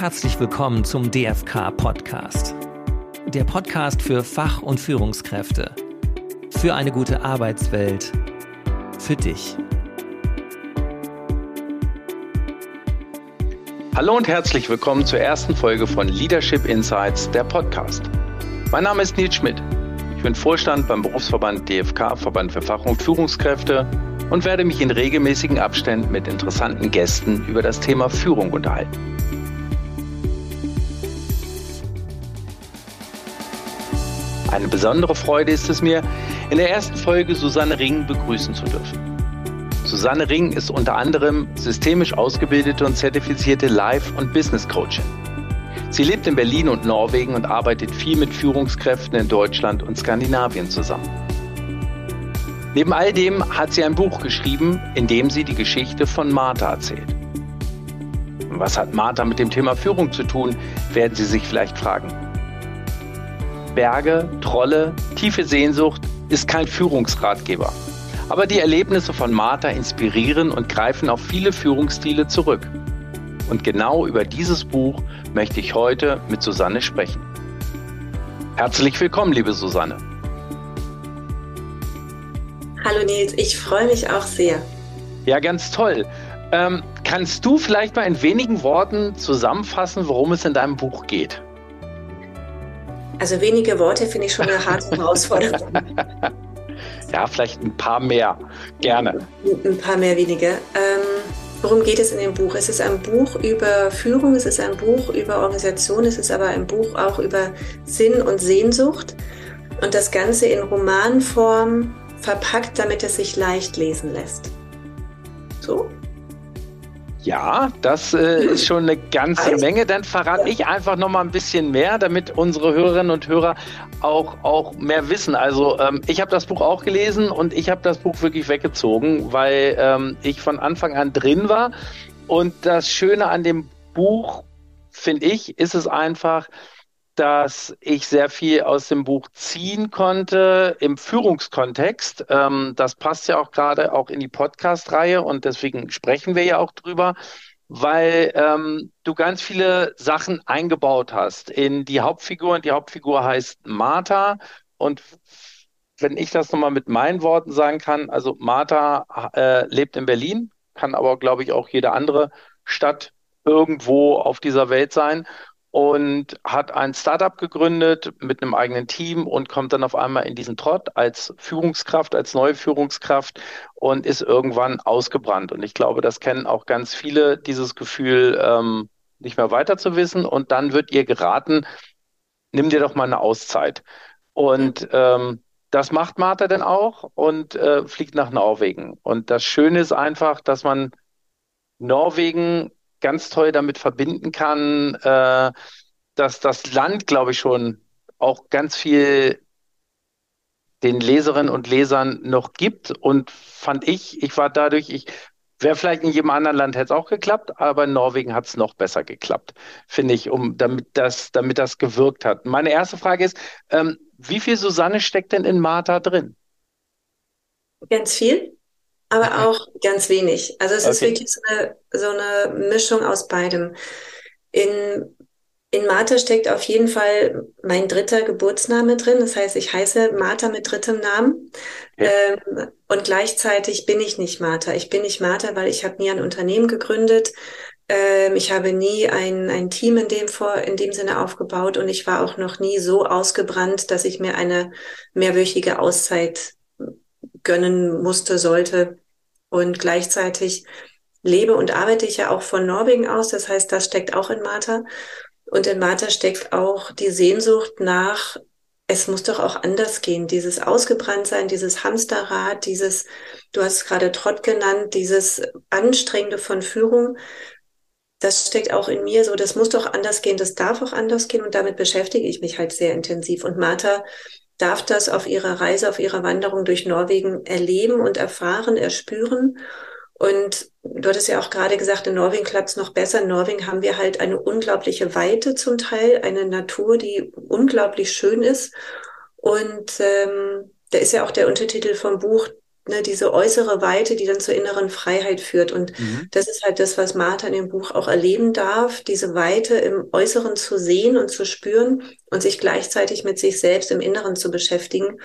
herzlich willkommen zum DFK Podcast. Der Podcast für Fach- und Führungskräfte. Für eine gute Arbeitswelt. Für dich. Hallo und herzlich willkommen zur ersten Folge von Leadership Insights, der Podcast. Mein Name ist Nils Schmidt. Ich bin Vorstand beim Berufsverband DFK, Verband für Fach- und Führungskräfte und werde mich in regelmäßigen Abständen mit interessanten Gästen über das Thema Führung unterhalten. Eine besondere Freude ist es mir, in der ersten Folge Susanne Ring begrüßen zu dürfen. Susanne Ring ist unter anderem systemisch ausgebildete und zertifizierte Life- und Business-Coachin. Sie lebt in Berlin und Norwegen und arbeitet viel mit Führungskräften in Deutschland und Skandinavien zusammen. Neben all dem hat sie ein Buch geschrieben, in dem sie die Geschichte von Martha erzählt. Was hat Martha mit dem Thema Führung zu tun, werden Sie sich vielleicht fragen. Berge, Trolle, tiefe Sehnsucht ist kein Führungsratgeber. Aber die Erlebnisse von Martha inspirieren und greifen auf viele Führungsstile zurück. Und genau über dieses Buch möchte ich heute mit Susanne sprechen. Herzlich willkommen, liebe Susanne. Hallo Nils, ich freue mich auch sehr. Ja, ganz toll. Ähm, kannst du vielleicht mal in wenigen Worten zusammenfassen, worum es in deinem Buch geht? Also wenige Worte finde ich schon eine harte Herausforderung. ja, vielleicht ein paar mehr. Gerne. Ein paar mehr wenige. Ähm, worum geht es in dem Buch? Es ist ein Buch über Führung, es ist ein Buch über Organisation, es ist aber ein Buch auch über Sinn und Sehnsucht. Und das Ganze in Romanform verpackt, damit es sich leicht lesen lässt. So? Ja, das äh, ist schon eine ganze Menge. Dann verrate ich einfach noch mal ein bisschen mehr, damit unsere Hörerinnen und Hörer auch, auch mehr wissen. Also ähm, ich habe das Buch auch gelesen und ich habe das Buch wirklich weggezogen, weil ähm, ich von Anfang an drin war. Und das Schöne an dem Buch, finde ich, ist es einfach, dass ich sehr viel aus dem Buch ziehen konnte im Führungskontext. Ähm, das passt ja auch gerade auch in die Podcast-Reihe und deswegen sprechen wir ja auch drüber, weil ähm, du ganz viele Sachen eingebaut hast. In die Hauptfigur und die Hauptfigur heißt Martha. Und wenn ich das nochmal mit meinen Worten sagen kann, also Martha äh, lebt in Berlin, kann aber, glaube ich, auch jede andere Stadt irgendwo auf dieser Welt sein und hat ein Startup gegründet mit einem eigenen Team und kommt dann auf einmal in diesen Trott als Führungskraft, als neue Führungskraft und ist irgendwann ausgebrannt. Und ich glaube, das kennen auch ganz viele, dieses Gefühl, ähm, nicht mehr weiter zu wissen. Und dann wird ihr geraten, nimm dir doch mal eine Auszeit. Und ähm, das macht Martha dann auch und äh, fliegt nach Norwegen. Und das Schöne ist einfach, dass man Norwegen ganz toll damit verbinden kann, äh, dass das Land, glaube ich, schon auch ganz viel den Leserinnen und Lesern noch gibt. Und fand ich, ich war dadurch, ich wäre vielleicht in jedem anderen Land hätte es auch geklappt, aber in Norwegen hat es noch besser geklappt, finde ich, um damit das, damit das gewirkt hat. Meine erste Frage ist, ähm, wie viel Susanne steckt denn in Martha drin? Ganz viel aber auch ganz wenig. Also es okay. ist wirklich so eine, so eine Mischung aus beidem. In, in Martha steckt auf jeden Fall mein dritter Geburtsname drin. Das heißt, ich heiße Martha mit drittem Namen. Ja. Ähm, und gleichzeitig bin ich nicht Martha. Ich bin nicht Martha, weil ich habe nie ein Unternehmen gegründet. Ähm, ich habe nie ein, ein Team in dem, vor, in dem Sinne aufgebaut und ich war auch noch nie so ausgebrannt, dass ich mir eine mehrwöchige Auszeit gönnen musste, sollte. Und gleichzeitig lebe und arbeite ich ja auch von Norwegen aus. Das heißt, das steckt auch in Martha. Und in Martha steckt auch die Sehnsucht nach, es muss doch auch anders gehen. Dieses Ausgebranntsein, dieses Hamsterrad, dieses, du hast es gerade Trott genannt, dieses Anstrengende von Führung. Das steckt auch in mir so, das muss doch anders gehen, das darf auch anders gehen und damit beschäftige ich mich halt sehr intensiv. Und Martha darf das auf ihrer Reise, auf ihrer Wanderung durch Norwegen erleben und erfahren, erspüren. Und du hattest ja auch gerade gesagt, in Norwegen klappt es noch besser. In Norwegen haben wir halt eine unglaubliche Weite zum Teil, eine Natur, die unglaublich schön ist. Und ähm, da ist ja auch der Untertitel vom Buch ne, diese äußere Weite, die dann zur inneren Freiheit führt. Und mhm. das ist halt das, was Martha in dem Buch auch erleben darf, diese Weite im Äußeren zu sehen und zu spüren und sich gleichzeitig mit sich selbst im Inneren zu beschäftigen,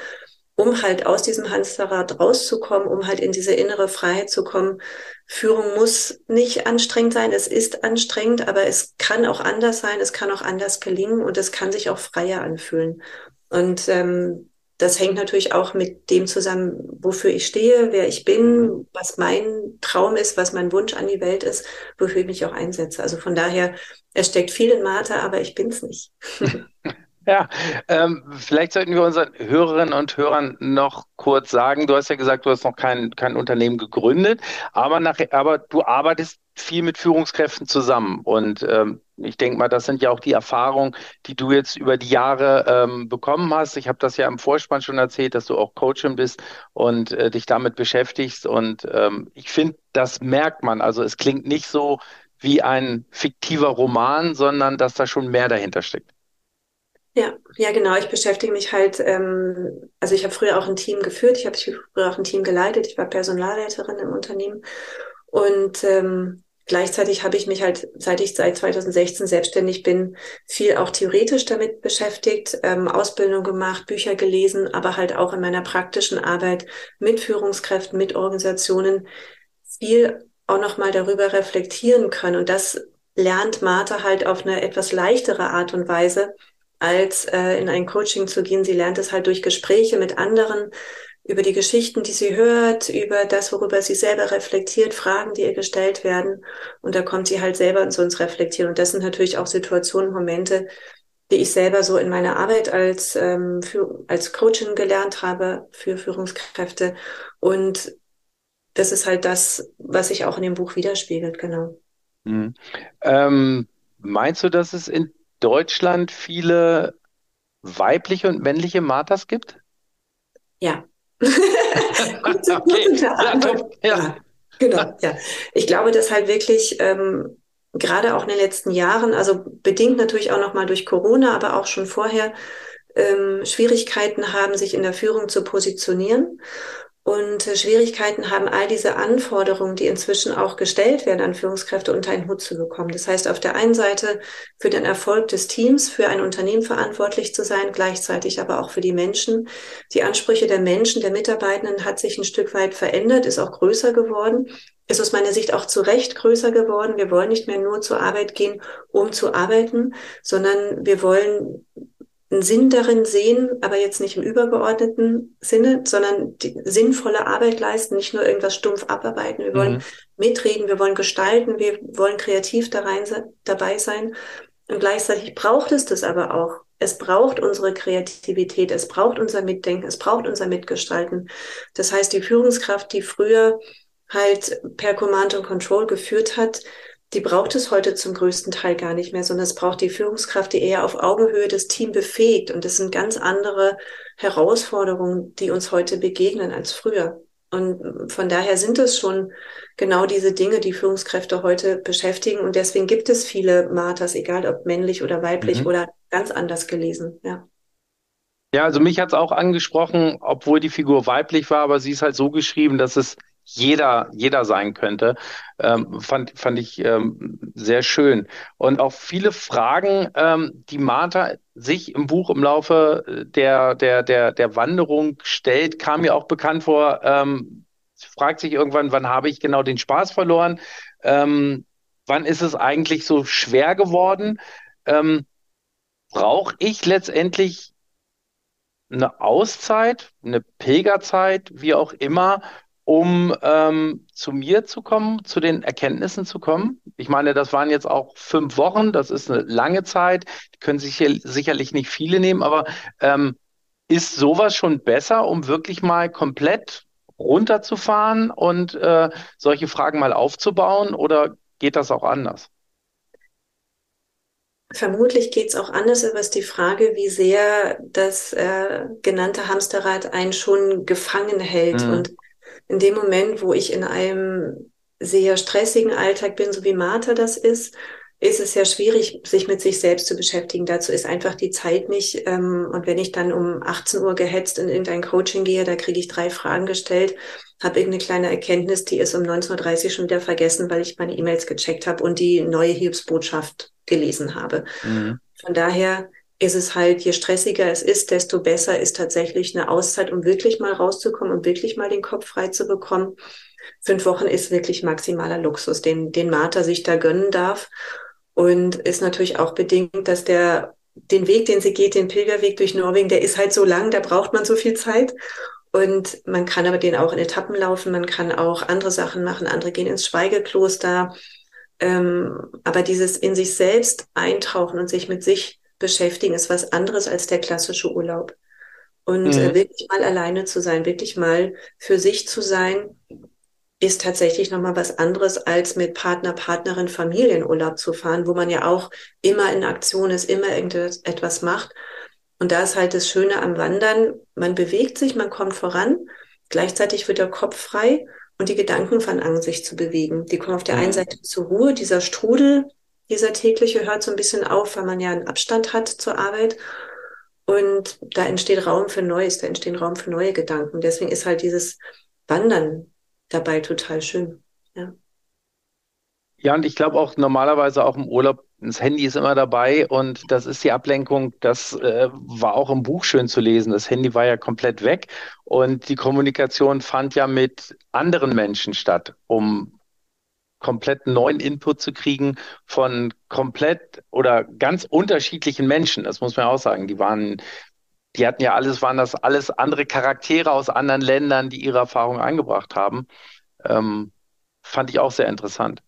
um halt aus diesem Hamsterrad rauszukommen, um halt in diese innere Freiheit zu kommen. Führung muss nicht anstrengend sein, es ist anstrengend, aber es kann auch anders sein, es kann auch anders gelingen und es kann sich auch freier anfühlen. Und ähm, das hängt natürlich auch mit dem zusammen, wofür ich stehe, wer ich bin, was mein Traum ist, was mein Wunsch an die Welt ist, wofür ich mich auch einsetze. Also von daher, es steckt viel in Martha, aber ich bin's nicht. Ja, ähm, vielleicht sollten wir unseren Hörerinnen und Hörern noch kurz sagen, du hast ja gesagt, du hast noch kein, kein Unternehmen gegründet, aber, nach, aber du arbeitest viel mit Führungskräften zusammen. Und ähm, ich denke mal, das sind ja auch die Erfahrungen, die du jetzt über die Jahre ähm, bekommen hast. Ich habe das ja im Vorspann schon erzählt, dass du auch Coachin bist und äh, dich damit beschäftigst. Und ähm, ich finde, das merkt man. Also es klingt nicht so wie ein fiktiver Roman, sondern dass da schon mehr dahinter steckt. Ja, ja, genau. Ich beschäftige mich halt, ähm, also ich habe früher auch ein Team geführt, ich habe früher auch ein Team geleitet, ich war Personalleiterin im Unternehmen und ähm, gleichzeitig habe ich mich halt, seit ich seit 2016 selbstständig bin, viel auch theoretisch damit beschäftigt, ähm, Ausbildung gemacht, Bücher gelesen, aber halt auch in meiner praktischen Arbeit mit Führungskräften, mit Organisationen viel auch nochmal darüber reflektieren können. Und das lernt Martha halt auf eine etwas leichtere Art und Weise, als äh, in ein Coaching zu gehen. Sie lernt es halt durch Gespräche mit anderen, über die Geschichten, die sie hört, über das, worüber sie selber reflektiert, Fragen, die ihr gestellt werden. Und da kommt sie halt selber zu uns reflektieren. Und das sind natürlich auch Situationen, Momente, die ich selber so in meiner Arbeit als, ähm, für, als Coachin gelernt habe für Führungskräfte. Und das ist halt das, was sich auch in dem Buch widerspiegelt, genau. Mhm. Ähm, meinst du, dass es in Deutschland viele weibliche und männliche Marthas gibt? Ja. gute, okay. ja, ja. Genau, ja. Ich glaube, dass halt wirklich ähm, gerade auch in den letzten Jahren, also bedingt natürlich auch nochmal durch Corona, aber auch schon vorher, ähm, Schwierigkeiten haben, sich in der Führung zu positionieren und äh, Schwierigkeiten haben, all diese Anforderungen, die inzwischen auch gestellt werden an Führungskräfte, unter einen Hut zu bekommen. Das heißt, auf der einen Seite für den Erfolg des Teams, für ein Unternehmen verantwortlich zu sein, gleichzeitig aber auch für die Menschen. Die Ansprüche der Menschen, der Mitarbeitenden hat sich ein Stück weit verändert, ist auch größer geworden. Ist aus meiner Sicht auch zu Recht größer geworden. Wir wollen nicht mehr nur zur Arbeit gehen, um zu arbeiten, sondern wir wollen einen Sinn darin sehen, aber jetzt nicht im übergeordneten Sinne, sondern die sinnvolle Arbeit leisten, nicht nur irgendwas stumpf abarbeiten. Wir wollen mhm. mitreden, wir wollen gestalten, wir wollen kreativ da rein, dabei sein. Und gleichzeitig braucht es das aber auch. Es braucht unsere Kreativität, es braucht unser Mitdenken, es braucht unser Mitgestalten. Das heißt, die Führungskraft, die früher halt per Command und Control geführt hat, die braucht es heute zum größten Teil gar nicht mehr, sondern es braucht die Führungskraft, die eher auf Augenhöhe das Team befähigt. Und das sind ganz andere Herausforderungen, die uns heute begegnen als früher. Und von daher sind es schon genau diese Dinge, die Führungskräfte heute beschäftigen. Und deswegen gibt es viele Marthas, egal ob männlich oder weiblich mhm. oder ganz anders gelesen. Ja. Ja, also mich hat es auch angesprochen, obwohl die Figur weiblich war, aber sie ist halt so geschrieben, dass es jeder, jeder sein könnte, ähm, fand, fand ich ähm, sehr schön. Und auch viele Fragen, ähm, die Martha sich im Buch im Laufe der, der, der, der Wanderung stellt, kam mir auch bekannt vor. Ähm, sie fragt sich irgendwann, wann habe ich genau den Spaß verloren? Ähm, wann ist es eigentlich so schwer geworden? Ähm, Brauche ich letztendlich eine Auszeit, eine Pilgerzeit, wie auch immer, um ähm, zu mir zu kommen, zu den Erkenntnissen zu kommen. Ich meine, das waren jetzt auch fünf Wochen, das ist eine lange Zeit, die können sich hier sicherlich nicht viele nehmen, aber ähm, ist sowas schon besser, um wirklich mal komplett runterzufahren und äh, solche Fragen mal aufzubauen oder geht das auch anders? Vermutlich geht es auch anders, aber es ist die Frage, wie sehr das äh, genannte Hamsterrad einen schon gefangen hält. Mhm. Und in dem Moment, wo ich in einem sehr stressigen Alltag bin, so wie Martha das ist, ist es ja schwierig, sich mit sich selbst zu beschäftigen. Dazu ist einfach die Zeit nicht. Ähm, und wenn ich dann um 18 Uhr gehetzt in irgendein Coaching gehe, da kriege ich drei Fragen gestellt, habe irgendeine kleine Erkenntnis, die ist um 19.30 Uhr schon wieder vergessen, weil ich meine E-Mails gecheckt habe und die neue Hilfsbotschaft gelesen habe. Mhm. Von daher ist es halt, je stressiger es ist, desto besser ist tatsächlich eine Auszeit, um wirklich mal rauszukommen und wirklich mal den Kopf frei zu bekommen. Fünf Wochen ist wirklich maximaler Luxus, den, den Martha sich da gönnen darf. Und ist natürlich auch bedingt, dass der, den Weg, den sie geht, den Pilgerweg durch Norwegen, der ist halt so lang, da braucht man so viel Zeit. Und man kann aber den auch in Etappen laufen, man kann auch andere Sachen machen, andere gehen ins Schweigekloster. Ähm, aber dieses in sich selbst eintauchen und sich mit sich beschäftigen, ist was anderes als der klassische Urlaub. Und äh, mhm. wirklich mal alleine zu sein, wirklich mal für sich zu sein, ist tatsächlich nochmal was anderes, als mit Partner, Partnerin, Familienurlaub zu fahren, wo man ja auch immer in Aktion ist, immer irgendetwas macht. Und da ist halt das Schöne am Wandern, man bewegt sich, man kommt voran, gleichzeitig wird der Kopf frei und die Gedanken fangen an, sich zu bewegen. Die kommen auf der einen mhm. Seite zur Ruhe, dieser Strudel, dieser tägliche hört so ein bisschen auf, weil man ja einen Abstand hat zur Arbeit. Und da entsteht Raum für Neues, da entstehen Raum für neue Gedanken. Deswegen ist halt dieses Wandern dabei total schön. Ja. Ja, und ich glaube auch normalerweise auch im Urlaub, das Handy ist immer dabei und das ist die Ablenkung. Das äh, war auch im Buch schön zu lesen. Das Handy war ja komplett weg und die Kommunikation fand ja mit anderen Menschen statt, um komplett neuen Input zu kriegen von komplett oder ganz unterschiedlichen Menschen. Das muss man auch sagen. Die waren, die hatten ja alles, waren das alles andere Charaktere aus anderen Ländern, die ihre Erfahrungen eingebracht haben. Ähm, fand ich auch sehr interessant.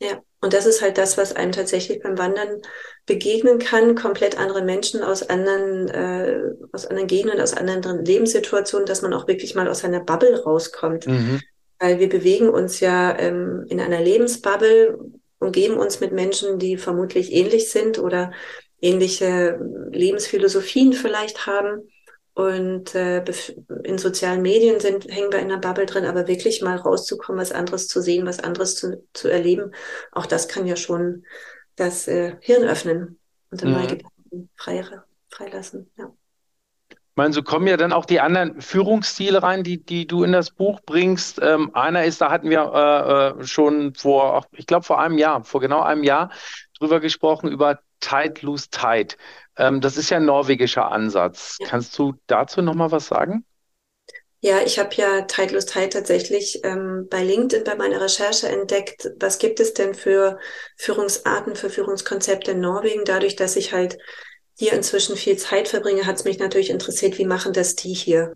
Ja, und das ist halt das, was einem tatsächlich beim Wandern begegnen kann. Komplett andere Menschen aus anderen, äh, aus anderen Gegenden, aus anderen Lebenssituationen, dass man auch wirklich mal aus seiner Bubble rauskommt. Mhm weil wir bewegen uns ja ähm, in einer Lebensbubble, umgeben uns mit Menschen, die vermutlich ähnlich sind oder ähnliche Lebensphilosophien vielleicht haben. Und äh, in sozialen Medien sind, hängen wir in einer Bubble drin, aber wirklich mal rauszukommen, was anderes zu sehen, was anderes zu, zu erleben, auch das kann ja schon das äh, Hirn öffnen und dann mhm. mal Gedanken frei, freilassen. Ja. Ich meine, so kommen ja dann auch die anderen Führungsstile rein, die, die du in das Buch bringst. Ähm, einer ist, da hatten wir äh, äh schon vor, ich glaube vor einem Jahr, vor genau einem Jahr drüber gesprochen, über Tide Lose Tide. Ähm, das ist ja ein norwegischer Ansatz. Ja. Kannst du dazu nochmal was sagen? Ja, ich habe ja Tide Lose Tide tatsächlich ähm, bei LinkedIn bei meiner Recherche entdeckt. Was gibt es denn für Führungsarten, für Führungskonzepte in Norwegen? Dadurch, dass ich halt hier inzwischen viel Zeit verbringe, hat es mich natürlich interessiert, wie machen das die hier?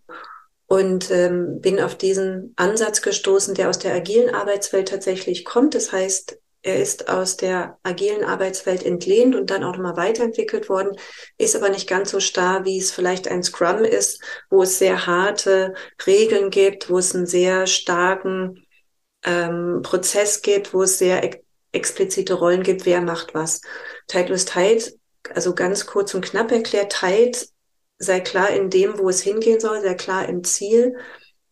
Und ähm, bin auf diesen Ansatz gestoßen, der aus der agilen Arbeitswelt tatsächlich kommt. Das heißt, er ist aus der agilen Arbeitswelt entlehnt und dann auch nochmal weiterentwickelt worden, ist aber nicht ganz so starr, wie es vielleicht ein Scrum ist, wo es sehr harte Regeln gibt, wo es einen sehr starken ähm, Prozess gibt, wo es sehr ex explizite Rollen gibt, wer macht was. Titleist Tide also ganz kurz und knapp erklärt, teilt, sei klar in dem, wo es hingehen soll, sei klar im Ziel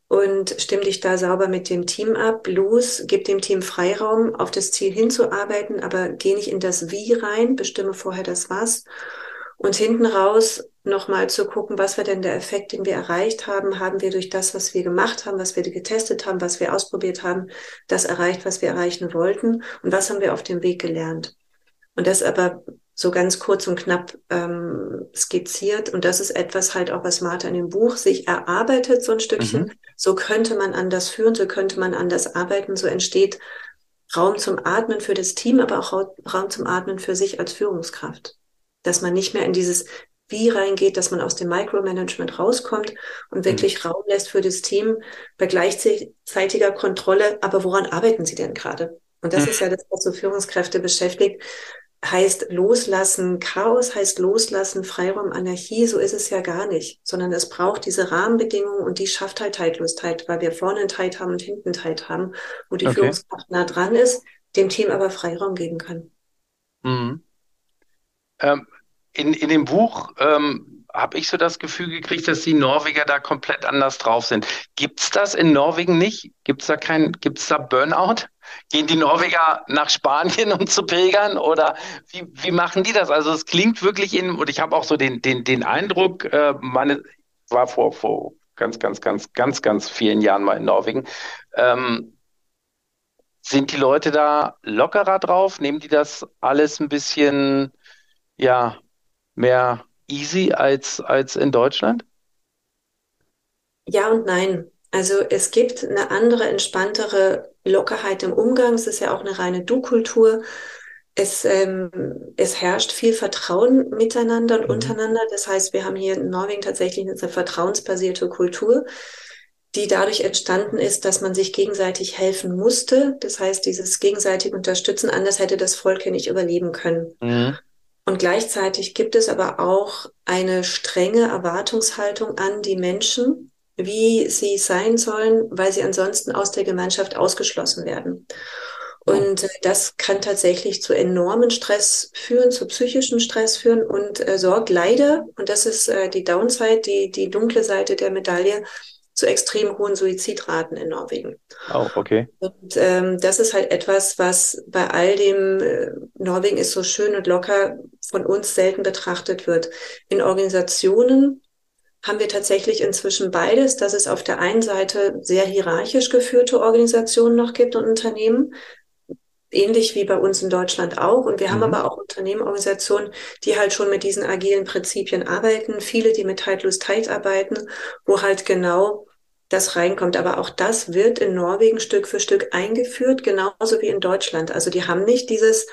und stimm dich da sauber mit dem Team ab. Los, gib dem Team Freiraum, auf das Ziel hinzuarbeiten, aber geh nicht in das Wie rein, bestimme vorher das Was. Und hinten raus nochmal zu gucken, was war denn der Effekt, den wir erreicht haben? Haben wir durch das, was wir gemacht haben, was wir getestet haben, was wir ausprobiert haben, das erreicht, was wir erreichen wollten? Und was haben wir auf dem Weg gelernt? Und das aber so ganz kurz und knapp ähm, skizziert. Und das ist etwas halt auch, was Martha in dem Buch sich erarbeitet, so ein Stückchen. Mhm. So könnte man anders führen, so könnte man anders arbeiten, so entsteht Raum zum Atmen für das Team, aber auch Raum zum Atmen für sich als Führungskraft. Dass man nicht mehr in dieses Wie reingeht, dass man aus dem Micromanagement rauskommt und mhm. wirklich mhm. Raum lässt für das Team bei gleichzeitiger Kontrolle. Aber woran arbeiten Sie denn gerade? Und das mhm. ist ja das, was so Führungskräfte beschäftigt heißt loslassen, Chaos heißt loslassen, Freiraum, Anarchie, so ist es ja gar nicht, sondern es braucht diese Rahmenbedingungen und die schafft halt Teillosigkeit, weil wir vorne einen Teil haben und hinten einen Teil haben, wo die okay. Führungskraft nah dran ist, dem Team aber Freiraum geben kann. Mhm. Ähm, in, in dem Buch ähm, habe ich so das Gefühl gekriegt, dass die Norweger da komplett anders drauf sind. Gibt es das in Norwegen nicht? Gibt es da kein, gibt es da Burnout? Gehen die Norweger nach Spanien, um zu pilgern? Oder wie, wie machen die das? Also es klingt wirklich in, und ich habe auch so den, den, den Eindruck, äh, meine, war vor, vor ganz, ganz, ganz, ganz, ganz vielen Jahren mal in Norwegen. Ähm, sind die Leute da lockerer drauf? Nehmen die das alles ein bisschen, ja, mehr easy als, als in Deutschland? Ja und nein. Also es gibt eine andere, entspanntere Lockerheit im Umgang. Es ist ja auch eine reine Du-Kultur. Es, ähm, es herrscht viel Vertrauen miteinander und mhm. untereinander. Das heißt, wir haben hier in Norwegen tatsächlich eine vertrauensbasierte Kultur, die dadurch entstanden ist, dass man sich gegenseitig helfen musste. Das heißt, dieses gegenseitig Unterstützen, anders hätte das Volk ja nicht überleben können. Mhm. Und gleichzeitig gibt es aber auch eine strenge Erwartungshaltung an die Menschen, wie sie sein sollen, weil sie ansonsten aus der Gemeinschaft ausgeschlossen werden. Und äh, das kann tatsächlich zu enormen Stress führen, zu psychischen Stress führen und äh, sorgt leider, und das ist äh, die Downside, die, die dunkle Seite der Medaille, zu extrem hohen Suizidraten in Norwegen. Oh, okay. Und ähm, das ist halt etwas, was bei all dem, äh, Norwegen ist so schön und locker, von uns selten betrachtet wird. In Organisationen haben wir tatsächlich inzwischen beides, dass es auf der einen Seite sehr hierarchisch geführte Organisationen noch gibt und Unternehmen, ähnlich wie bei uns in Deutschland auch. Und wir mhm. haben aber auch Unternehmen, Organisationen, die halt schon mit diesen agilen Prinzipien arbeiten, viele, die mit Tight Lose Tight arbeiten, wo halt genau das reinkommt. Aber auch das wird in Norwegen Stück für Stück eingeführt, genauso wie in Deutschland. Also die haben nicht dieses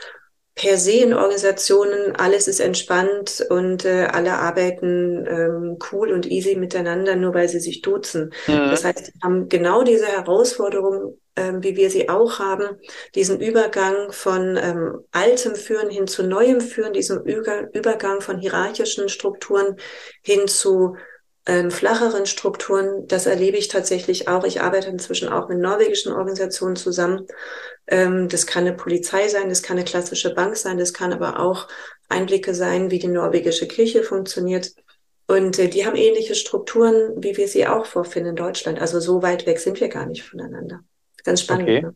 per se in Organisationen, alles ist entspannt und äh, alle arbeiten ähm, cool und easy miteinander, nur weil sie sich duzen. Mhm. Das heißt, sie haben genau diese Herausforderung, ähm, wie wir sie auch haben, diesen Übergang von ähm, altem Führen hin zu neuem Führen, diesen Über Übergang von hierarchischen Strukturen hin zu ähm, flacheren Strukturen. Das erlebe ich tatsächlich auch. Ich arbeite inzwischen auch mit norwegischen Organisationen zusammen. Ähm, das kann eine Polizei sein, das kann eine klassische Bank sein, das kann aber auch Einblicke sein, wie die norwegische Kirche funktioniert. Und äh, die haben ähnliche Strukturen, wie wir sie auch vorfinden in Deutschland. Also so weit weg sind wir gar nicht voneinander. Ganz spannend. Okay. Ne?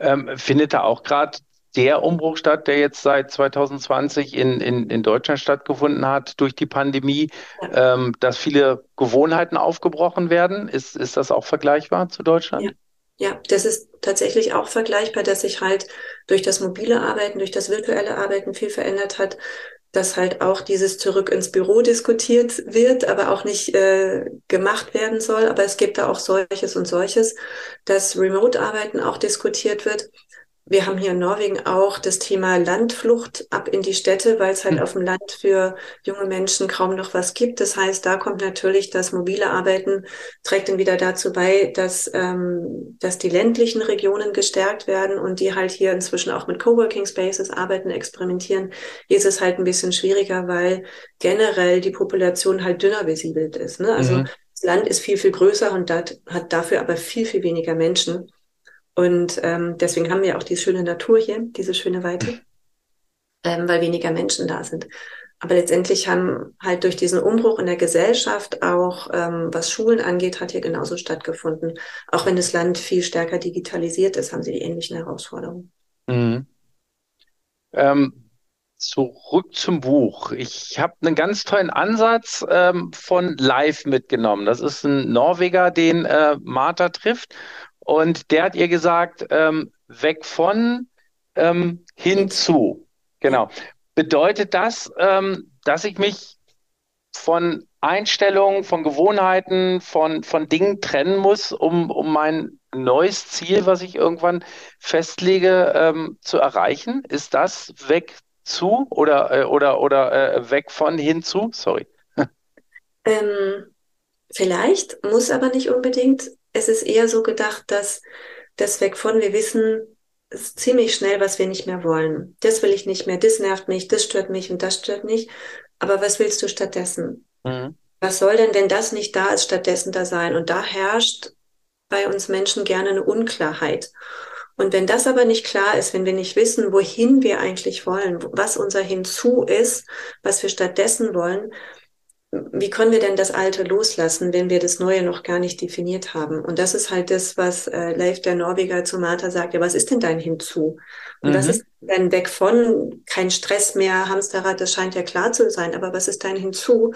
Ähm, findet da auch gerade der Umbruch statt, der jetzt seit 2020 in, in, in Deutschland stattgefunden hat durch die Pandemie, ja. ähm, dass viele Gewohnheiten aufgebrochen werden. Ist, ist das auch vergleichbar zu Deutschland? Ja. Ja, das ist tatsächlich auch vergleichbar, dass sich halt durch das mobile Arbeiten, durch das virtuelle Arbeiten viel verändert hat, dass halt auch dieses zurück ins Büro diskutiert wird, aber auch nicht äh, gemacht werden soll. Aber es gibt da auch solches und solches, dass Remote-Arbeiten auch diskutiert wird. Wir haben hier in Norwegen auch das Thema Landflucht ab in die Städte, weil es halt mhm. auf dem Land für junge Menschen kaum noch was gibt. Das heißt, da kommt natürlich das mobile Arbeiten, trägt dann wieder dazu bei, dass, ähm, dass die ländlichen Regionen gestärkt werden und die halt hier inzwischen auch mit Coworking Spaces arbeiten, experimentieren. Hier ist es halt ein bisschen schwieriger, weil generell die Population halt dünner besiedelt ist. Ne? Also mhm. das Land ist viel, viel größer und dat, hat dafür aber viel, viel weniger Menschen. Und ähm, deswegen haben wir auch diese schöne Natur hier, diese schöne Weite, ähm, weil weniger Menschen da sind. Aber letztendlich haben halt durch diesen Umbruch in der Gesellschaft auch, ähm, was Schulen angeht, hat hier genauso stattgefunden. Auch wenn das Land viel stärker digitalisiert ist, haben sie die ähnlichen Herausforderungen. Mhm. Ähm, zurück zum Buch. Ich habe einen ganz tollen Ansatz ähm, von Live mitgenommen. Das ist ein Norweger, den äh, Martha trifft. Und der hat ihr gesagt, ähm, weg von ähm, hinzu. Genau. Bedeutet das, ähm, dass ich mich von Einstellungen, von Gewohnheiten, von, von Dingen trennen muss, um, um mein neues Ziel, was ich irgendwann festlege, ähm, zu erreichen? Ist das weg zu oder, äh, oder, oder äh, weg von hinzu? Sorry. Ähm, vielleicht, muss aber nicht unbedingt es ist eher so gedacht, dass das weg von, wir wissen ziemlich schnell, was wir nicht mehr wollen. Das will ich nicht mehr, das nervt mich, das stört mich und das stört mich. Aber was willst du stattdessen? Mhm. Was soll denn, wenn das nicht da ist, stattdessen da sein? Und da herrscht bei uns Menschen gerne eine Unklarheit. Und wenn das aber nicht klar ist, wenn wir nicht wissen, wohin wir eigentlich wollen, was unser Hinzu ist, was wir stattdessen wollen, wie können wir denn das Alte loslassen, wenn wir das Neue noch gar nicht definiert haben? Und das ist halt das, was äh, Leif der Norweger zu Martha sagt. Ja, was ist denn dein Hinzu? Und mhm. was ist dein Weg von? Kein Stress mehr, Hamsterrad, das scheint ja klar zu sein. Aber was ist dein Hinzu?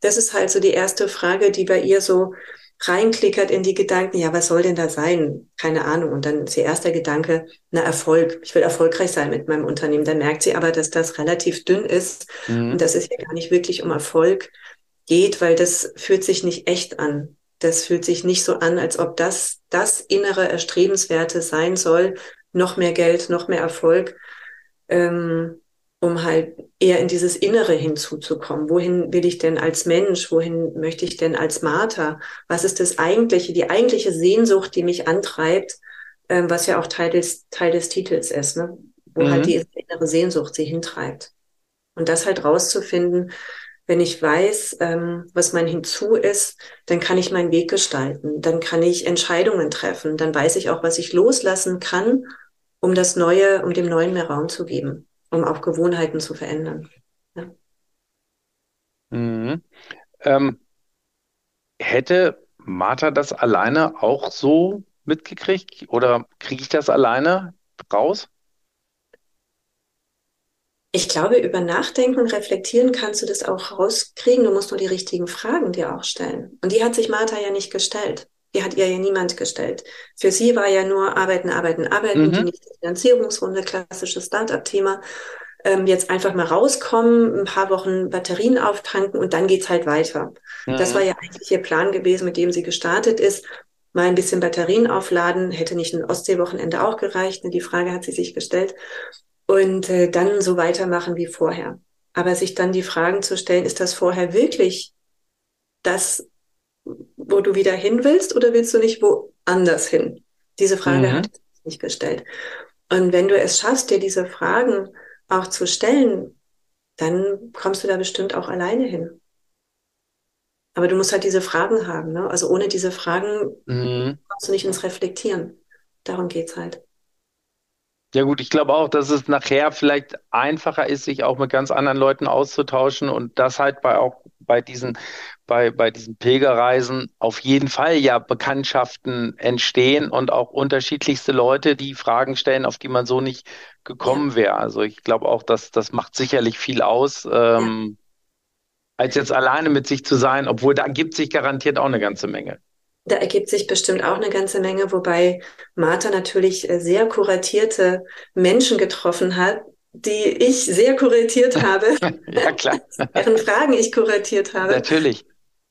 Das ist halt so die erste Frage, die bei ihr so reinklickert in die Gedanken, ja, was soll denn da sein? Keine Ahnung. Und dann ist ihr erster Gedanke, na, Erfolg. Ich will erfolgreich sein mit meinem Unternehmen. Dann merkt sie aber, dass das relativ dünn ist mhm. und dass es hier gar nicht wirklich um Erfolg geht, weil das fühlt sich nicht echt an. Das fühlt sich nicht so an, als ob das das innere Erstrebenswerte sein soll. Noch mehr Geld, noch mehr Erfolg. Ähm, um halt eher in dieses Innere hinzuzukommen. Wohin will ich denn als Mensch? Wohin möchte ich denn als Martha? Was ist das eigentliche, die eigentliche Sehnsucht, die mich antreibt, ähm, was ja auch Teil des, Teil des Titels ist, ne? wo halt mhm. halt die innere Sehnsucht sie hintreibt. Und das halt rauszufinden, wenn ich weiß, ähm, was mein Hinzu ist, dann kann ich meinen Weg gestalten, dann kann ich Entscheidungen treffen, dann weiß ich auch, was ich loslassen kann, um das Neue, um dem Neuen mehr Raum zu geben um auch Gewohnheiten zu verändern. Ja. Mhm. Ähm, hätte Martha das alleine auch so mitgekriegt oder kriege ich das alleine raus? Ich glaube, über Nachdenken und Reflektieren kannst du das auch rauskriegen. Du musst nur die richtigen Fragen dir auch stellen. Und die hat sich Martha ja nicht gestellt. Die hat ihr ja niemand gestellt. Für sie war ja nur Arbeiten, Arbeiten, Arbeiten, mhm. die nächste Finanzierungsrunde, klassisches Startup-Thema. Ähm, jetzt einfach mal rauskommen, ein paar Wochen Batterien auftanken und dann geht's halt weiter. Mhm. Das war ja eigentlich ihr Plan gewesen, mit dem sie gestartet ist. Mal ein bisschen Batterien aufladen, hätte nicht ein Ostseewochenende auch gereicht. Ne? Die Frage hat sie sich gestellt. Und äh, dann so weitermachen wie vorher. Aber sich dann die Fragen zu stellen, ist das vorher wirklich das, wo du wieder hin willst oder willst du nicht woanders hin? Diese Frage mhm. hat sie nicht gestellt. Und wenn du es schaffst, dir diese Fragen auch zu stellen, dann kommst du da bestimmt auch alleine hin. Aber du musst halt diese Fragen haben. Ne? Also ohne diese Fragen mhm. kommst du nicht ins Reflektieren. Darum geht's halt. Ja gut, ich glaube auch, dass es nachher vielleicht einfacher ist, sich auch mit ganz anderen Leuten auszutauschen und das halt bei auch bei diesen bei bei diesen Pilgerreisen auf jeden Fall ja Bekanntschaften entstehen und auch unterschiedlichste Leute, die Fragen stellen, auf die man so nicht gekommen ja. wäre. Also ich glaube auch, dass das macht sicherlich viel aus. Ähm, ja. Als jetzt alleine mit sich zu sein, obwohl da gibt sich garantiert auch eine ganze Menge. Da ergibt sich bestimmt auch eine ganze Menge, wobei Martha natürlich äh, sehr kuratierte Menschen getroffen hat, die ich sehr kuratiert habe. ja, klar. deren Fragen ich kuratiert habe. Natürlich.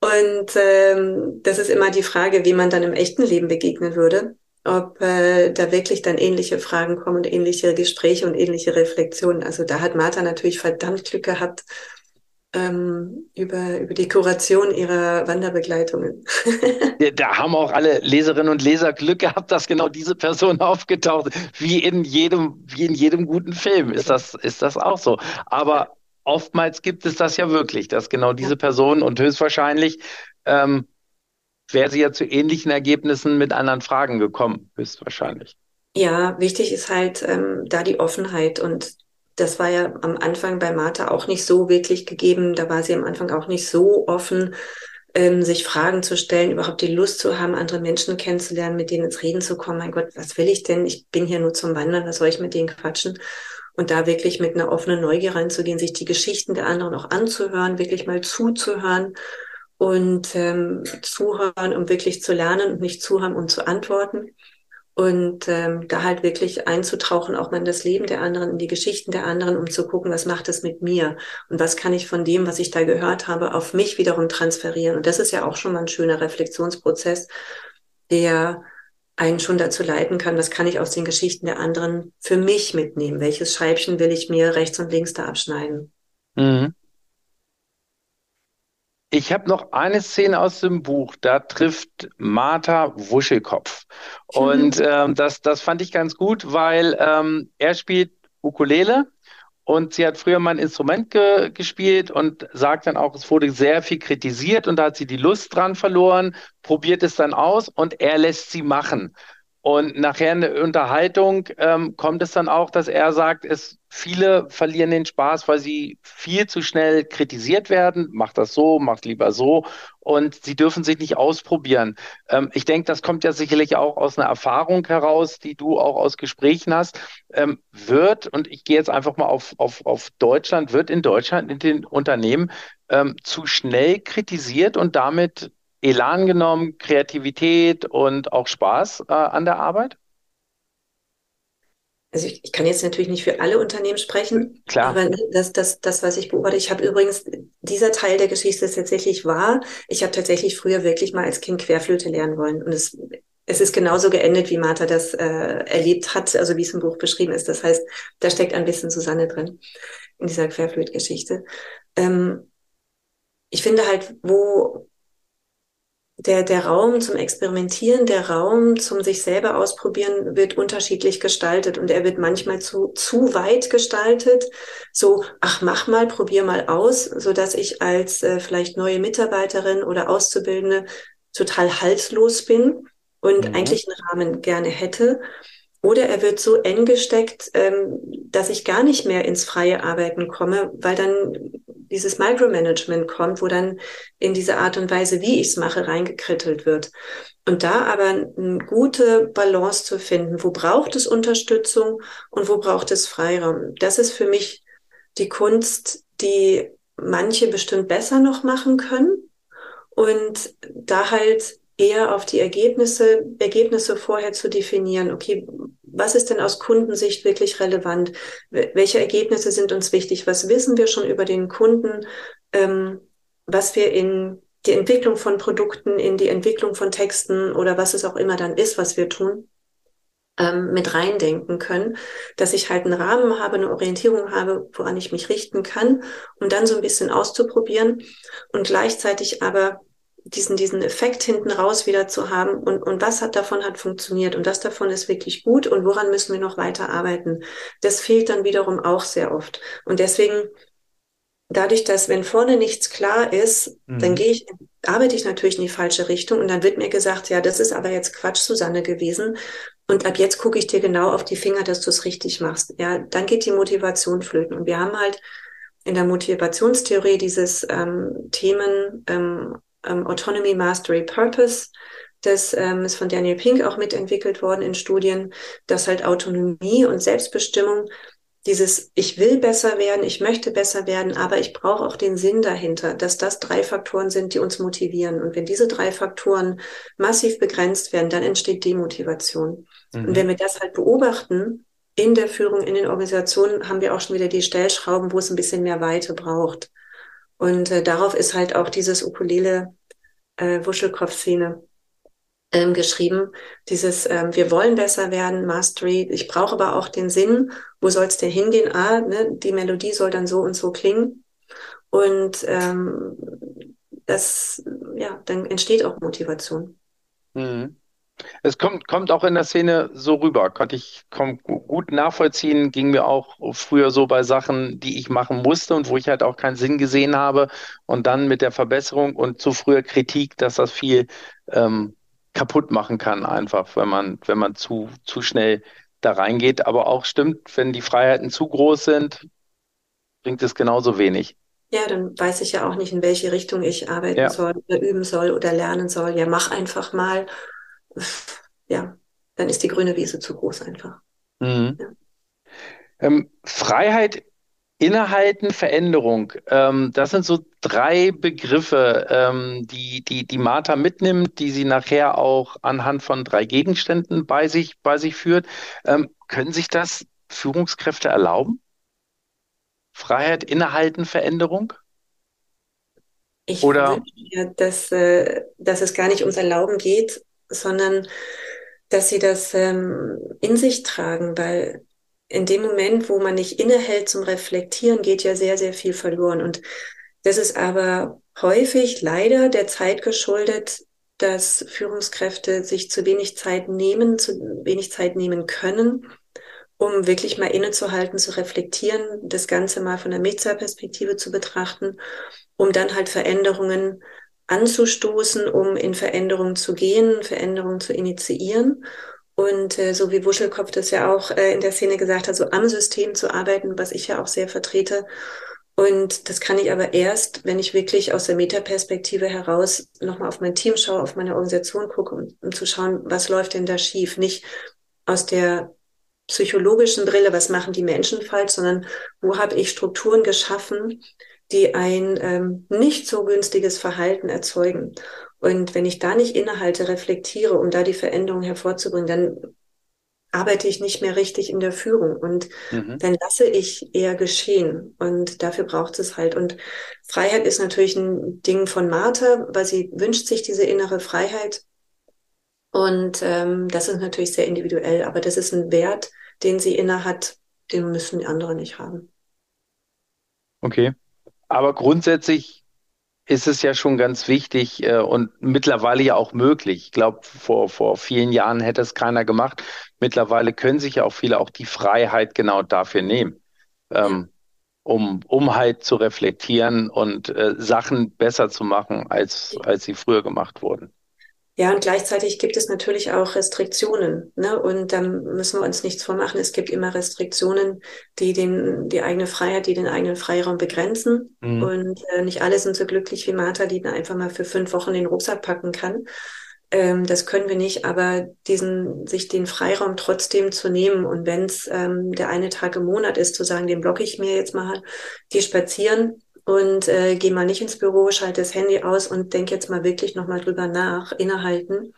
Und ähm, das ist immer die Frage, wie man dann im echten Leben begegnen würde. Ob äh, da wirklich dann ähnliche Fragen kommen und ähnliche Gespräche und ähnliche Reflexionen. Also da hat Martha natürlich verdammt Glück gehabt, ähm, über, über die Kuration ihrer Wanderbegleitungen. da haben auch alle Leserinnen und Leser Glück gehabt, dass genau diese Person aufgetaucht ist. Wie in jedem, wie in jedem guten Film ist das, ist das auch so. Aber oftmals gibt es das ja wirklich, dass genau diese Person und höchstwahrscheinlich ähm, wäre sie ja zu ähnlichen Ergebnissen mit anderen Fragen gekommen, höchstwahrscheinlich. Ja, wichtig ist halt ähm, da die Offenheit und das war ja am Anfang bei Martha auch nicht so wirklich gegeben. Da war sie am Anfang auch nicht so offen, ähm, sich Fragen zu stellen, überhaupt die Lust zu haben, andere Menschen kennenzulernen, mit denen ins Reden zu kommen. Mein Gott, was will ich denn? Ich bin hier nur zum Wandern, was soll ich mit denen quatschen? Und da wirklich mit einer offenen Neugier reinzugehen, sich die Geschichten der anderen auch anzuhören, wirklich mal zuzuhören und ähm, zuhören, um wirklich zu lernen und nicht zuhören, um zu antworten und ähm, da halt wirklich einzutauchen, auch mal in das Leben der anderen, in die Geschichten der anderen, um zu gucken, was macht es mit mir und was kann ich von dem, was ich da gehört habe, auf mich wiederum transferieren. Und das ist ja auch schon mal ein schöner Reflexionsprozess, der einen schon dazu leiten kann, was kann ich aus den Geschichten der anderen für mich mitnehmen? Welches Scheibchen will ich mir rechts und links da abschneiden? Mhm. Ich habe noch eine Szene aus dem Buch, da trifft Martha Wuschelkopf. Und ähm, das, das fand ich ganz gut, weil ähm, er spielt Ukulele und sie hat früher mal ein Instrument ge gespielt und sagt dann auch, es wurde sehr viel kritisiert und da hat sie die Lust dran verloren, probiert es dann aus und er lässt sie machen. Und nachher in der Unterhaltung ähm, kommt es dann auch, dass er sagt, es viele verlieren den Spaß, weil sie viel zu schnell kritisiert werden. Macht das so, macht lieber so. Und sie dürfen sich nicht ausprobieren. Ähm, ich denke, das kommt ja sicherlich auch aus einer Erfahrung heraus, die du auch aus Gesprächen hast. Ähm, wird, und ich gehe jetzt einfach mal auf, auf, auf Deutschland, wird in Deutschland in den Unternehmen ähm, zu schnell kritisiert und damit Elan genommen, Kreativität und auch Spaß äh, an der Arbeit? Also ich, ich, kann jetzt natürlich nicht für alle Unternehmen sprechen, Klar. aber das, das, das, was ich beobachte, ich habe übrigens, dieser Teil der Geschichte ist tatsächlich wahr. Ich habe tatsächlich früher wirklich mal als Kind Querflöte lernen wollen. Und es, es ist genauso geendet, wie Martha das äh, erlebt hat, also wie es im Buch beschrieben ist. Das heißt, da steckt ein bisschen Susanne drin in dieser Querflötgeschichte. Ähm, ich finde halt, wo, der, der Raum zum Experimentieren, der Raum zum sich selber ausprobieren wird unterschiedlich gestaltet und er wird manchmal zu, zu weit gestaltet. So, ach, mach mal, probier mal aus, so dass ich als äh, vielleicht neue Mitarbeiterin oder Auszubildende total halslos bin und mhm. eigentlich einen Rahmen gerne hätte. Oder er wird so eng gesteckt, ähm, dass ich gar nicht mehr ins freie Arbeiten komme, weil dann dieses Micromanagement kommt, wo dann in diese Art und Weise, wie ich es mache, reingekrittelt wird. Und da aber eine gute Balance zu finden, wo braucht es Unterstützung und wo braucht es Freiraum. Das ist für mich die Kunst, die manche bestimmt besser noch machen können. Und da halt eher auf die Ergebnisse, Ergebnisse vorher zu definieren. Okay, was ist denn aus Kundensicht wirklich relevant? Welche Ergebnisse sind uns wichtig? Was wissen wir schon über den Kunden? Ähm, was wir in die Entwicklung von Produkten, in die Entwicklung von Texten oder was es auch immer dann ist, was wir tun, ähm, mit reindenken können, dass ich halt einen Rahmen habe, eine Orientierung habe, woran ich mich richten kann, um dann so ein bisschen auszuprobieren und gleichzeitig aber diesen, diesen Effekt hinten raus wieder zu haben und, und was hat davon hat funktioniert und das davon ist wirklich gut und woran müssen wir noch weiter arbeiten. Das fehlt dann wiederum auch sehr oft. Und deswegen, dadurch, dass wenn vorne nichts klar ist, mhm. dann gehe ich, arbeite ich natürlich in die falsche Richtung und dann wird mir gesagt, ja, das ist aber jetzt Quatsch, Susanne gewesen. Und ab jetzt gucke ich dir genau auf die Finger, dass du es richtig machst. Ja, dann geht die Motivation flöten. Und wir haben halt in der Motivationstheorie dieses ähm, Themen ähm, ähm, Autonomy, Mastery, Purpose. Das ähm, ist von Daniel Pink auch mitentwickelt worden in Studien, dass halt Autonomie und Selbstbestimmung dieses ich will besser werden, ich möchte besser werden, aber ich brauche auch den Sinn dahinter, dass das drei Faktoren sind, die uns motivieren. Und wenn diese drei Faktoren massiv begrenzt werden, dann entsteht Demotivation. Mhm. Und wenn wir das halt beobachten, in der Führung, in den Organisationen, haben wir auch schon wieder die Stellschrauben, wo es ein bisschen mehr Weite braucht. Und äh, darauf ist halt auch dieses Ukulele äh, Wuschelkopf-Szene ähm, geschrieben. Dieses, ähm, wir wollen besser werden, Mastery. Ich brauche aber auch den Sinn. Wo soll es denn hingehen? Ah, ne, die Melodie soll dann so und so klingen. Und ähm, das, ja, dann entsteht auch Motivation. Mhm. Es kommt, kommt auch in der Szene so rüber, konnte ich gut nachvollziehen, ging mir auch früher so bei Sachen, die ich machen musste und wo ich halt auch keinen Sinn gesehen habe und dann mit der Verbesserung und zu früher Kritik, dass das viel ähm, kaputt machen kann, einfach, wenn man, wenn man zu, zu schnell da reingeht. Aber auch stimmt, wenn die Freiheiten zu groß sind, bringt es genauso wenig. Ja, dann weiß ich ja auch nicht, in welche Richtung ich arbeiten ja. soll oder üben soll oder lernen soll. Ja, mach einfach mal ja, dann ist die grüne Wiese zu groß einfach. Mhm. Ja. Ähm, Freiheit, Innehalten, Veränderung. Ähm, das sind so drei Begriffe, ähm, die, die, die Martha mitnimmt, die sie nachher auch anhand von drei Gegenständen bei sich, bei sich führt. Ähm, können sich das Führungskräfte erlauben? Freiheit, Innehalten, Veränderung? Ich Oder? mir, dass, äh, dass es gar nicht ums Erlauben geht, sondern dass sie das ähm, in sich tragen, weil in dem Moment, wo man nicht innehält zum Reflektieren, geht ja sehr, sehr viel verloren. Und das ist aber häufig leider der Zeit geschuldet, dass Führungskräfte sich zu wenig Zeit nehmen, zu wenig Zeit nehmen können, um wirklich mal innezuhalten, zu reflektieren, das Ganze mal von der Meta-Perspektive zu betrachten, um dann halt Veränderungen anzustoßen, um in Veränderungen zu gehen, Veränderungen zu initiieren. Und äh, so wie Wuschelkopf das ja auch äh, in der Szene gesagt hat, so am System zu arbeiten, was ich ja auch sehr vertrete. Und das kann ich aber erst, wenn ich wirklich aus der Metaperspektive heraus nochmal auf mein Team schaue, auf meine Organisation gucke, um, um zu schauen, was läuft denn da schief. Nicht aus der psychologischen Brille, was machen die Menschen falsch, sondern wo habe ich Strukturen geschaffen, die ein ähm, nicht so günstiges Verhalten erzeugen. Und wenn ich da nicht innehalte, reflektiere, um da die Veränderung hervorzubringen, dann arbeite ich nicht mehr richtig in der Führung und mhm. dann lasse ich eher geschehen. Und dafür braucht es halt. Und Freiheit ist natürlich ein Ding von Martha, weil sie wünscht sich diese innere Freiheit. Und ähm, das ist natürlich sehr individuell, aber das ist ein Wert, den sie inne hat, den müssen die anderen nicht haben. Okay. Aber grundsätzlich ist es ja schon ganz wichtig äh, und mittlerweile ja auch möglich. Ich glaube, vor, vor vielen Jahren hätte es keiner gemacht. Mittlerweile können sich ja auch viele auch die Freiheit genau dafür nehmen, ähm, um, um halt zu reflektieren und äh, Sachen besser zu machen, als, als sie früher gemacht wurden. Ja, und gleichzeitig gibt es natürlich auch Restriktionen. Ne? Und dann müssen wir uns nichts vormachen. Es gibt immer Restriktionen, die den, die eigene Freiheit, die den eigenen Freiraum begrenzen. Mhm. Und äh, nicht alle sind so glücklich wie Martha, die dann einfach mal für fünf Wochen den Rucksack packen kann. Ähm, das können wir nicht, aber diesen, sich den Freiraum trotzdem zu nehmen und wenn es ähm, der eine Tag im Monat ist, zu sagen, den blocke ich mir jetzt mal, die spazieren, und äh, gehe mal nicht ins Büro, schalte das Handy aus und denke jetzt mal wirklich nochmal drüber nach, innehalten.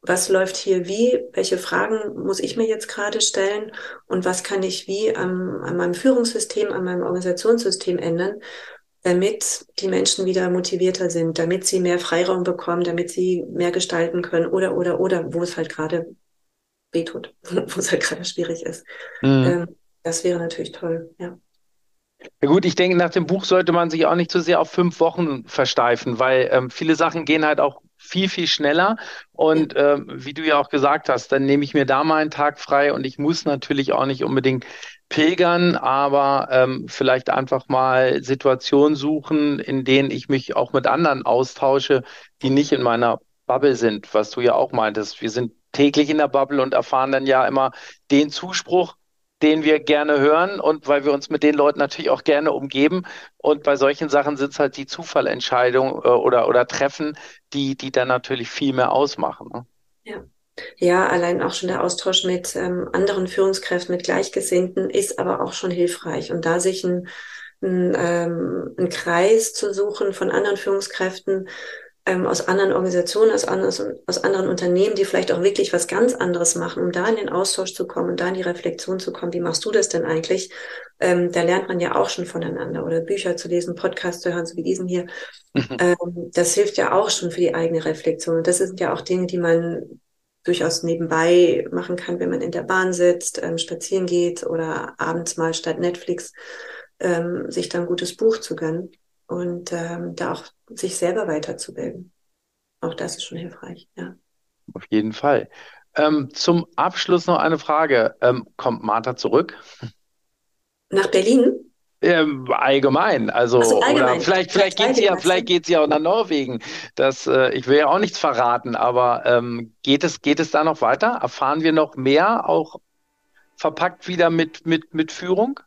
Was läuft hier wie? Welche Fragen muss ich mir jetzt gerade stellen? Und was kann ich wie am, an meinem Führungssystem, an meinem Organisationssystem ändern, damit die Menschen wieder motivierter sind, damit sie mehr Freiraum bekommen, damit sie mehr gestalten können oder, oder, oder, wo es halt gerade wehtut, wo es halt gerade schwierig ist. Mhm. Ähm, das wäre natürlich toll, ja. Ja gut, ich denke, nach dem Buch sollte man sich auch nicht zu so sehr auf fünf Wochen versteifen, weil ähm, viele Sachen gehen halt auch viel, viel schneller. Und ähm, wie du ja auch gesagt hast, dann nehme ich mir da mal einen Tag frei und ich muss natürlich auch nicht unbedingt pilgern, aber ähm, vielleicht einfach mal Situationen suchen, in denen ich mich auch mit anderen austausche, die nicht in meiner Bubble sind, was du ja auch meintest. Wir sind täglich in der Bubble und erfahren dann ja immer den Zuspruch, den wir gerne hören und weil wir uns mit den Leuten natürlich auch gerne umgeben. Und bei solchen Sachen sind es halt die Zufallentscheidungen äh, oder, oder Treffen, die, die dann natürlich viel mehr ausmachen. Ne? Ja. Ja, allein auch schon der Austausch mit ähm, anderen Führungskräften, mit Gleichgesinnten ist aber auch schon hilfreich. Und da sich ein, ein, ähm, ein Kreis zu suchen von anderen Führungskräften, ähm, aus anderen Organisationen, aus, aus, aus anderen Unternehmen, die vielleicht auch wirklich was ganz anderes machen, um da in den Austausch zu kommen und da in die Reflexion zu kommen. Wie machst du das denn eigentlich? Ähm, da lernt man ja auch schon voneinander oder Bücher zu lesen, Podcasts zu hören, so wie diesen hier. Mhm. Ähm, das hilft ja auch schon für die eigene Reflexion. Und das sind ja auch Dinge, die man durchaus nebenbei machen kann, wenn man in der Bahn sitzt, ähm, spazieren geht oder abends mal statt Netflix ähm, sich dann ein gutes Buch zu gönnen und ähm, da auch sich selber weiterzubilden. Auch das ist schon hilfreich, ja. Auf jeden Fall. Ähm, zum Abschluss noch eine Frage. Ähm, kommt Martha zurück? Nach Berlin? Ähm, allgemein, also so, allgemein. oder vielleicht vielleicht geht sie ja vielleicht geht sie ja auch nach Norwegen. Das äh, ich will ja auch nichts verraten, aber ähm, geht es geht es da noch weiter? Erfahren wir noch mehr, auch verpackt wieder mit mit mit Führung?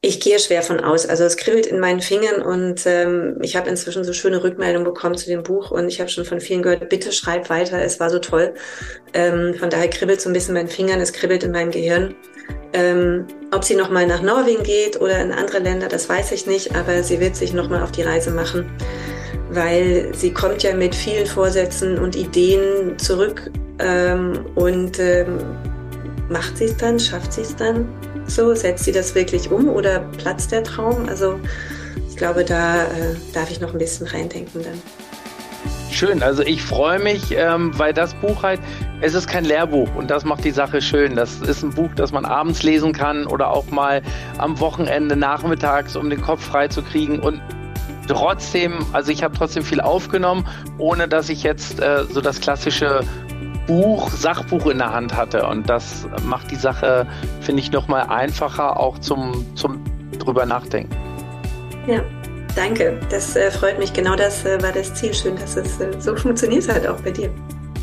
Ich gehe schwer von aus. Also es kribbelt in meinen Fingern und ähm, ich habe inzwischen so schöne Rückmeldungen bekommen zu dem Buch und ich habe schon von vielen gehört, bitte schreib weiter, es war so toll. Ähm, von daher kribbelt so ein bisschen meinen Fingern, es kribbelt in meinem Gehirn. Ähm, ob sie nochmal nach Norwegen geht oder in andere Länder, das weiß ich nicht, aber sie wird sich nochmal auf die Reise machen, weil sie kommt ja mit vielen Vorsätzen und Ideen zurück ähm, und ähm, macht sie es dann, schafft sie es dann? So? Setzt sie das wirklich um oder platzt der Traum? Also ich glaube, da äh, darf ich noch ein bisschen reindenken dann. Schön, also ich freue mich, ähm, weil das Buch halt, es ist kein Lehrbuch und das macht die Sache schön. Das ist ein Buch, das man abends lesen kann oder auch mal am Wochenende nachmittags, um den Kopf frei zu kriegen und trotzdem, also ich habe trotzdem viel aufgenommen, ohne dass ich jetzt äh, so das klassische Buch, Sachbuch in der Hand hatte. Und das macht die Sache, finde ich, nochmal einfacher, auch zum, zum drüber nachdenken. Ja, danke. Das äh, freut mich. Genau das äh, war das Ziel. Schön, dass es äh, so funktioniert hat, auch bei dir.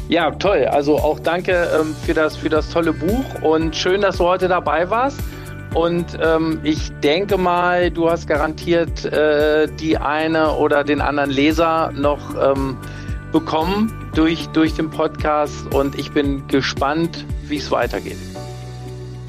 Ja, toll. Also auch danke ähm, für, das, für das tolle Buch und schön, dass du heute dabei warst. Und ähm, ich denke mal, du hast garantiert äh, die eine oder den anderen Leser noch ähm, bekommen durch, durch den Podcast und ich bin gespannt, wie es weitergeht.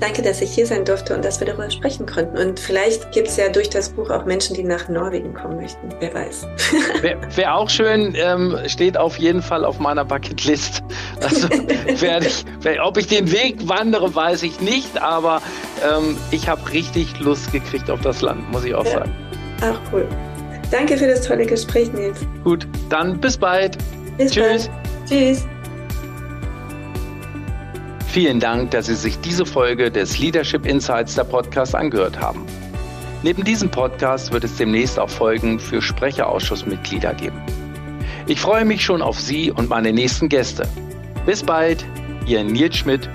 Danke, dass ich hier sein durfte und dass wir darüber sprechen konnten. Und vielleicht gibt es ja durch das Buch auch Menschen, die nach Norwegen kommen möchten. Wer weiß. Wäre wär auch schön, ähm, steht auf jeden Fall auf meiner Bucketlist. Also werde ich, ob ich den Weg wandere, weiß ich nicht, aber ähm, ich habe richtig Lust gekriegt auf das Land, muss ich auch ja. sagen. Ach cool. Danke für das tolle Gespräch, Nils. Gut, dann bis bald. Bis Tschüss. Bald. Tschüss. Vielen Dank, dass Sie sich diese Folge des Leadership Insights der Podcast angehört haben. Neben diesem Podcast wird es demnächst auch Folgen für Sprecherausschussmitglieder geben. Ich freue mich schon auf Sie und meine nächsten Gäste. Bis bald, Ihr Nils Schmidt